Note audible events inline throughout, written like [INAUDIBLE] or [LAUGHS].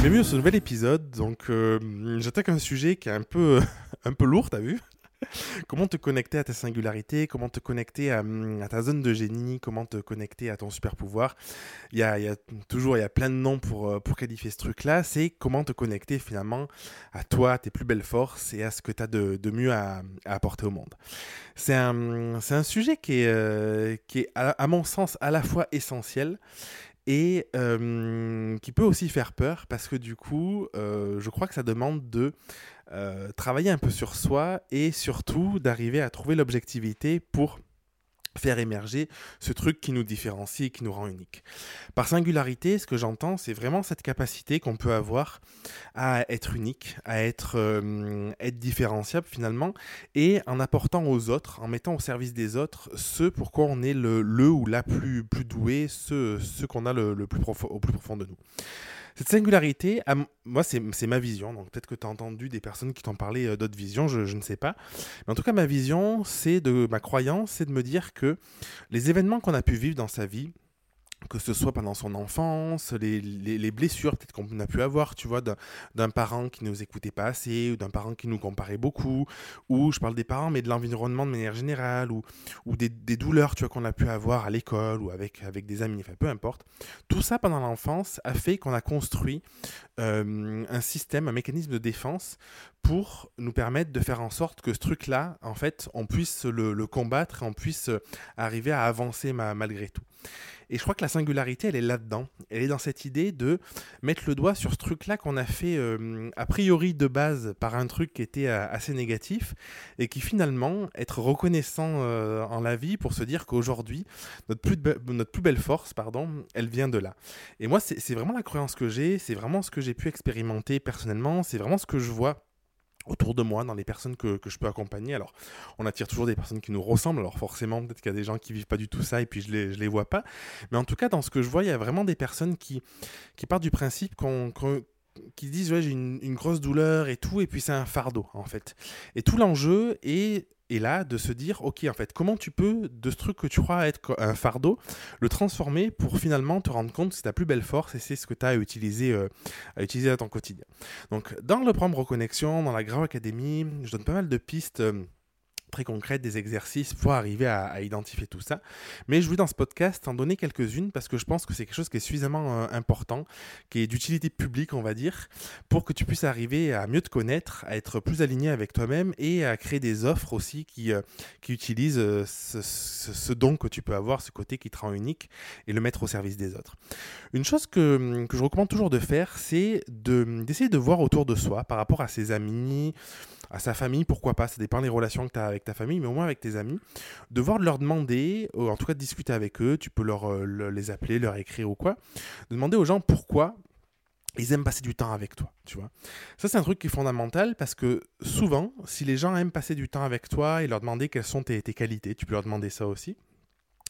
Bienvenue sur ce nouvel épisode. Donc, euh, j'attaque un sujet qui est un peu, [LAUGHS] un peu lourd, t'as vu? [LAUGHS] Comment te connecter à ta singularité? Comment te connecter à, ta zone de génie? Comment te connecter à ton super pouvoir? Il y, a, toujours y a plein de noms pour, euh, pour qualifier ce truc-là. C'est comment te connecter finalement à toi, à tes plus belles forces et à ce que tu as de, de, mieux à, apporter au monde. C'est un, un sujet qui est, euh, qui est à mon sens, à la fois essentiel et qui peut aussi faire peur parce que du coup, je crois que ça demande de travailler un peu sur soi et surtout d'arriver à trouver l'objectivité pour faire émerger ce truc qui nous différencie, qui nous rend unique. Par singularité, ce que j'entends, c'est vraiment cette capacité qu'on peut avoir à être unique, à être, euh, être différenciable finalement, et en apportant aux autres, en mettant au service des autres ce pour quoi on est le, le ou la plus, plus doué, ce, ce qu'on a le, le plus au plus profond de nous. Cette singularité, moi, c'est ma vision. Donc, peut-être que tu as entendu des personnes qui t'ont parlé euh, d'autres visions, je, je, ne sais pas. Mais en tout cas, ma vision, c'est de ma croyance, c'est de me dire que les événements qu'on a pu vivre dans sa vie, que ce soit pendant son enfance, les, les, les blessures peut-être qu'on a pu avoir, tu vois, d'un parent qui ne nous écoutait pas assez, ou d'un parent qui nous comparait beaucoup, ou je parle des parents, mais de l'environnement de manière générale, ou, ou des, des douleurs, tu vois, qu'on a pu avoir à l'école, ou avec, avec des amis, enfin, peu importe. Tout ça pendant l'enfance a fait qu'on a construit euh, un système, un mécanisme de défense pour nous permettre de faire en sorte que ce truc-là, en fait, on puisse le, le combattre on puisse arriver à avancer ma, malgré tout. Et je crois que la singularité, elle est là-dedans. Elle est dans cette idée de mettre le doigt sur ce truc-là qu'on a fait euh, a priori de base par un truc qui était euh, assez négatif et qui finalement être reconnaissant euh, en la vie pour se dire qu'aujourd'hui, notre, plus notre plus belle force, pardon, elle vient de là. Et moi, c'est vraiment la croyance que j'ai, c'est vraiment ce que j'ai pu expérimenter personnellement, c'est vraiment ce que je vois autour de moi, dans les personnes que, je peux accompagner. Alors, on attire toujours des personnes qui nous ressemblent, alors forcément, peut-être qu'il y a des gens qui vivent pas du tout ça et puis je les, les vois pas. Mais en tout cas, dans ce que je vois, il y a vraiment des personnes qui, qui partent du principe qu'on qu qui disent ouais j'ai une, grosse douleur et tout et puis c'est un fardeau en fait. Et tout l'enjeu est et là de se dire ok en fait comment tu peux de ce truc que tu crois être un fardeau le transformer pour finalement te rendre compte que c'est ta plus belle force et c'est ce que tu as à utiliser euh, à utiliser dans ton quotidien. Donc dans le programme reconnexion dans la Grave Academy je donne pas mal de pistes euh, très concrètes, des exercices pour arriver à, identifier tout ça. Mais je voulais dans ce podcast en donner quelques-unes parce que je pense que c'est quelque chose qui est suffisamment euh, important, qui est d'utilité publique, on va dire, pour que tu puisses arriver à mieux te connaître, à être plus aligné avec toi-même et à créer des offres aussi qui, euh, qui utilisent euh, ce, don que tu peux avoir, ce côté qui te rend unique et le mettre au service des autres. Une chose que, que je recommande toujours de faire, c'est d'essayer de, de voir autour de soi par rapport à ses amis, à sa famille, pourquoi pas, ça dépend des relations que tu as avec ta famille, mais au moins avec tes amis, devoir leur demander, ou en tout cas de discuter avec eux, tu peux leur, euh, les appeler, leur écrire ou quoi, de demander aux gens pourquoi ils aiment passer du temps avec toi, tu vois. Ça, c'est un truc qui est fondamental parce que souvent, si les gens aiment passer du temps avec toi et leur demander quelles sont tes qualités, tu peux leur demander ça aussi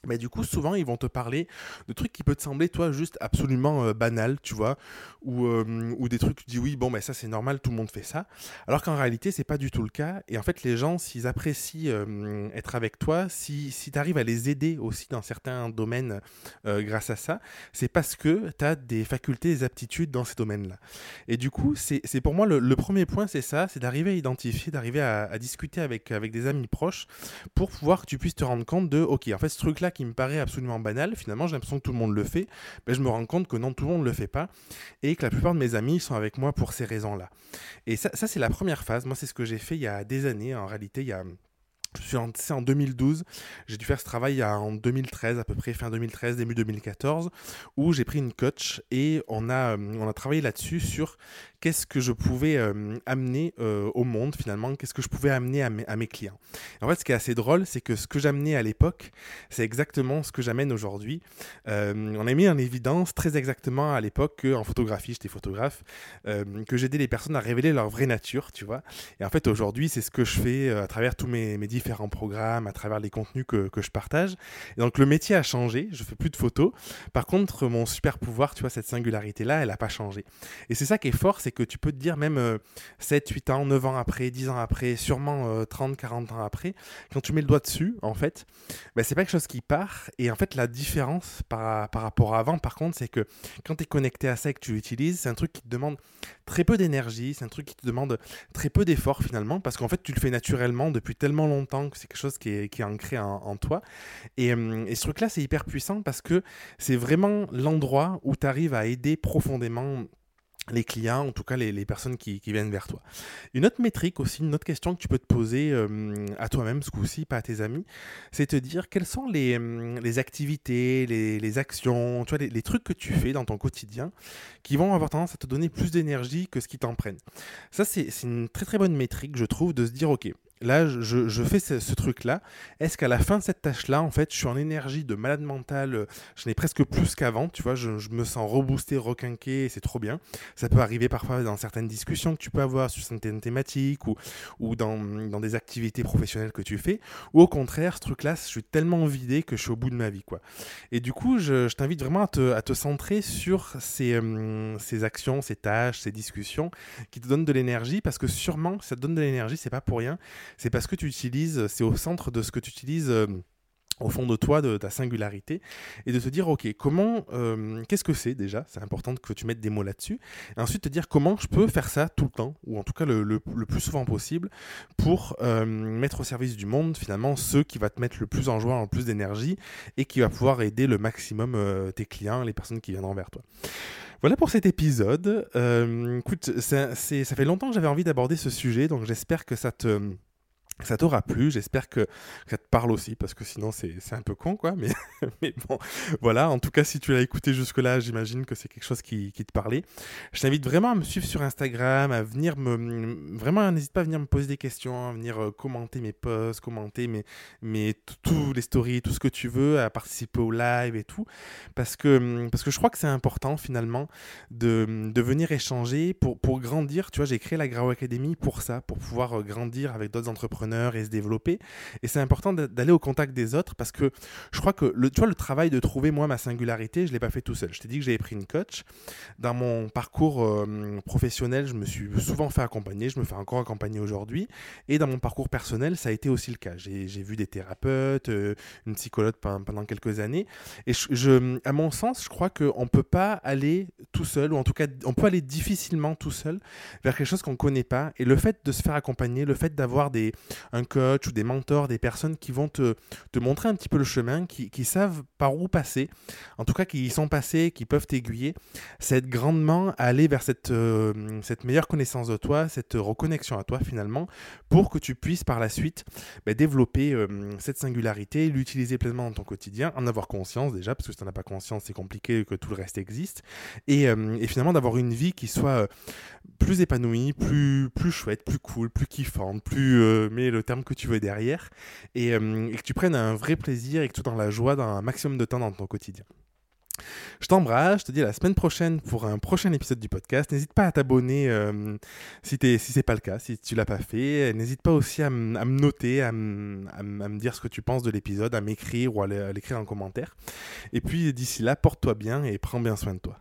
mais du coup, souvent, ils vont te parler de trucs qui peuvent te sembler, toi, juste absolument euh, banal, tu vois, ou, euh, ou des trucs, tu dis oui, bon, mais ça, c'est normal, tout le monde fait ça. Alors qu'en réalité, c'est pas du tout le cas. Et en fait, les gens, s'ils apprécient euh, être avec toi, si, si tu arrives à les aider aussi dans certains domaines euh, grâce à ça, c'est parce que tu as des facultés, des aptitudes dans ces domaines-là. Et du coup, c'est pour moi le, le, premier point, c'est ça, c'est d'arriver à identifier, d'arriver à, à, discuter avec, avec des amis proches pour pouvoir que tu puisses te rendre compte de, ok, en fait, ce truc-là, qui me paraît absolument banal, finalement j'ai l'impression que tout le monde le fait, mais je me rends compte que non, tout le monde ne le fait pas, et que la plupart de mes amis sont avec moi pour ces raisons-là. Et ça, ça c'est la première phase, moi c'est ce que j'ai fait il y a des années, en réalité il y a... Je suis en, en 2012, j'ai dû faire ce travail en 2013, à peu près fin 2013, début 2014, où j'ai pris une coach et on a, on a travaillé là-dessus sur qu'est-ce que je pouvais euh, amener euh, au monde finalement, qu'est-ce que je pouvais amener à mes, à mes clients. En fait, ce qui est assez drôle, c'est que ce que j'amenais à l'époque, c'est exactement ce que j'amène aujourd'hui. Euh, on a mis en évidence très exactement à l'époque qu'en photographie, j'étais photographe, euh, que j'aidais les personnes à révéler leur vraie nature, tu vois. Et en fait, aujourd'hui, c'est ce que je fais à travers tous mes, mes différents programmes, à travers les contenus que, que, je partage. Et donc le métier a changé, je fais plus de photos. Par contre, mon super pouvoir, tu vois, cette singularité-là, elle n'a pas changé. Et c'est ça qui est fort, c'est que tu peux te dire même 7, 8 ans, 9 ans après, 10 ans après, sûrement 30, 40 ans après, quand tu mets le doigt dessus, en fait, ben, c'est pas quelque chose qui part. Et en fait, la différence par, par rapport à avant, par contre, c'est que quand tu es connecté à ça et que tu l'utilises, c'est un truc qui te demande très peu d'énergie, c'est un truc qui te demande très peu d'effort finalement, parce qu'en fait, tu le fais naturellement depuis tellement longtemps que c'est quelque chose qui est, qui est ancré en, toi. Et, euh, et ce truc-là, c'est hyper puissant parce que c'est vraiment l'endroit où tu arrives à aider profondément les clients, en tout cas les, personnes qui, viennent vers toi. Une autre métrique aussi, une autre question que tu peux te poser euh, à toi-même ce coup-ci, pas à tes amis, c'est te dire quelles sont les, euh, les activités, les, actions, tu vois, les, trucs que tu fais dans ton quotidien qui vont avoir tendance à te donner plus d'énergie que ce qui t'en prennent. Ça, c'est une très très bonne métrique, je trouve, de se dire, ok, là, je, fais ce, truc-là. Est-ce qu'à la fin de cette tâche-là, en fait, je suis en énergie de malade mental, euh, je n'ai presque plus qu'avant, tu vois, je, me sens reboosté, requinqué, c'est trop bien. Ça peut arriver parfois dans certaines discussions que tu peux avoir sur certaines thématiques ou, dans, des activités professionnelles que tu fais. Ou au contraire, ce truc-là, je suis tellement vidé que je suis au bout de ma vie, quoi. Et du coup, je, t'invite vraiment à te, à te, centrer sur ces, euh, ces actions, ces tâches, ces discussions qui te donnent de l'énergie parce que sûrement, ça te donne de l'énergie, c'est pas pour rien c'est parce que tu utilises, c'est au centre de ce que tu utilises. Euh, au fond de toi, de ta singularité, et de te dire, ok, comment, euh, qu'est-ce que c'est déjà C'est important que tu mettes des mots là-dessus. Et ensuite te dire comment je peux faire ça tout le temps, ou en tout cas le, plus souvent possible, pour euh, mettre au service du monde, finalement, ceux qui va te mettre le plus en joie, en plus d'énergie, et qui va pouvoir aider le maximum tes clients, les personnes qui viendront vers toi. Voilà pour cet épisode. écoute, ça fait longtemps que j'avais envie d'aborder ce sujet, donc j'espère que ça te ça t'aura plu, j'espère que ça te parle aussi, parce que sinon c'est un peu con, quoi. Mais, [LAUGHS] mais bon, voilà, en tout cas, si tu l'as écouté jusque-là, j'imagine que c'est quelque chose qui, qui, te parlait. Je t'invite vraiment à me suivre sur Instagram, à venir me... Vraiment, n'hésite pas à venir me poser des questions, à venir euh, commenter mes posts, commenter mes, mes, tous les stories, tout ce que tu veux, à participer au live et tout. Parce que, parce que je crois que c'est important, finalement, de, de venir échanger pour, pour grandir. Tu vois, j'ai créé la Grau Academy pour ça, pour pouvoir euh, grandir avec d'autres entrepreneurs et se développer. Et c'est important d'aller au contact des autres parce que je crois que le, tu vois, le travail de trouver moi ma singularité, je ne l'ai pas fait tout seul. Je t'ai dit que j'avais pris une coach. Dans mon parcours euh, professionnel, je me suis souvent fait accompagner, je me fais encore accompagner aujourd'hui. Et dans mon parcours personnel, ça a été aussi le cas. J'ai vu des thérapeutes, euh, une psychologue pendant, quelques années. Et je, à mon sens, je crois qu'on ne peut pas aller tout seul, ou en tout cas, on peut aller difficilement tout seul vers quelque chose qu'on ne connaît pas. Et le fait de se faire accompagner, le fait d'avoir des, un coach ou des mentors, des personnes qui vont te, te montrer un petit peu le chemin, qui, qui, savent par où passer, en tout cas qui y sont passés, qui peuvent t'aiguiller, ça aide grandement aller vers cette, euh, cette meilleure connaissance de toi, cette reconnexion à toi finalement, pour que tu puisses par la suite bah, développer euh, cette singularité, l'utiliser pleinement dans ton quotidien, en avoir conscience déjà, parce que si tu n'en as pas conscience, c'est compliqué que tout le reste existe, et, euh, et finalement d'avoir une vie qui soit plus épanouie, plus, plus chouette, plus cool, plus kiffante, plus le terme que tu veux derrière, euh, et, que tu prennes un vrai plaisir et que tu dans la joie dans un maximum de temps dans ton quotidien. Je t'embrasse, je te dis à la semaine prochaine pour un prochain épisode du podcast. N'hésite pas à t'abonner euh, si, si n'est pas le cas, si tu l'as pas fait. N'hésite pas aussi à, me noter, à, me dire ce que tu penses de l'épisode, à m'écrire ou à l'écrire en commentaire. Et puis d'ici là, porte-toi bien et prends bien soin de toi.